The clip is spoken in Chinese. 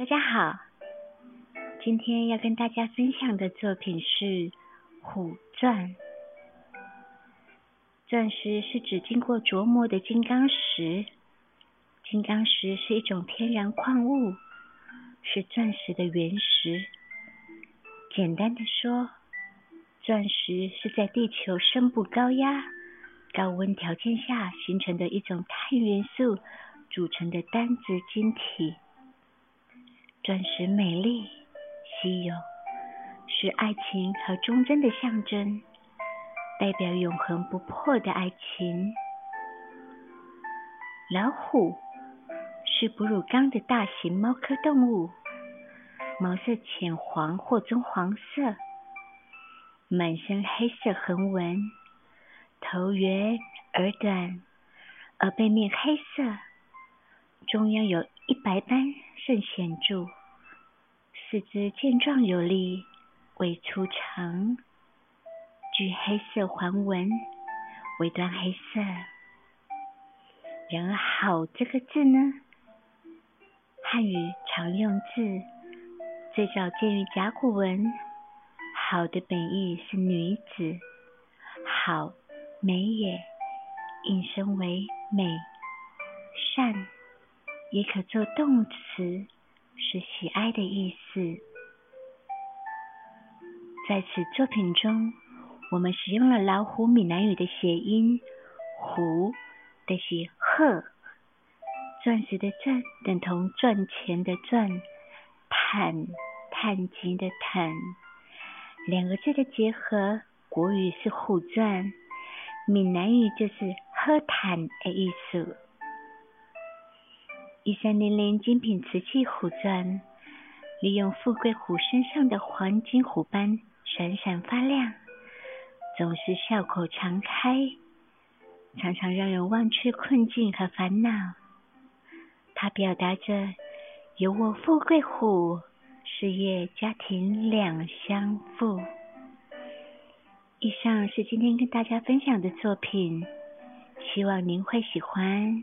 大家好，今天要跟大家分享的作品是《虎钻》。钻石是指经过琢磨的金刚石，金刚石是一种天然矿物，是钻石的原石。简单的说，钻石是在地球深部高压、高温条件下形成的一种碳元素组成的单质晶体。钻石美丽、稀有，是爱情和忠贞的象征，代表永恒不破的爱情。老虎是哺乳纲的大型猫科动物，毛色浅黄或棕黄色，满身黑色横纹，头圆耳短，而背面黑色，中央有一白斑。甚显著，四肢健壮有力，尾粗长，具黑色环纹，尾端黑色。然而“好”这个字呢，汉语常用字，最早见于甲骨文。好的本意是女子，好美也，引申为美善。也可做动词，是喜爱的意思。在此作品中，我们使用了老虎闽南语的谐音“虎”的写“鹤”，钻石的“钻”等同赚钱的“赚”，探探金的“探”，两个字的结合，国语是“虎钻”，闽南语就是“喝坦”的意思。一三零零精品瓷器虎钻，利用富贵虎身上的黄金虎斑闪闪发亮，总是笑口常开，常常让人忘却困境和烦恼。它表达着有我富贵虎，事业家庭两相富。以上是今天跟大家分享的作品，希望您会喜欢。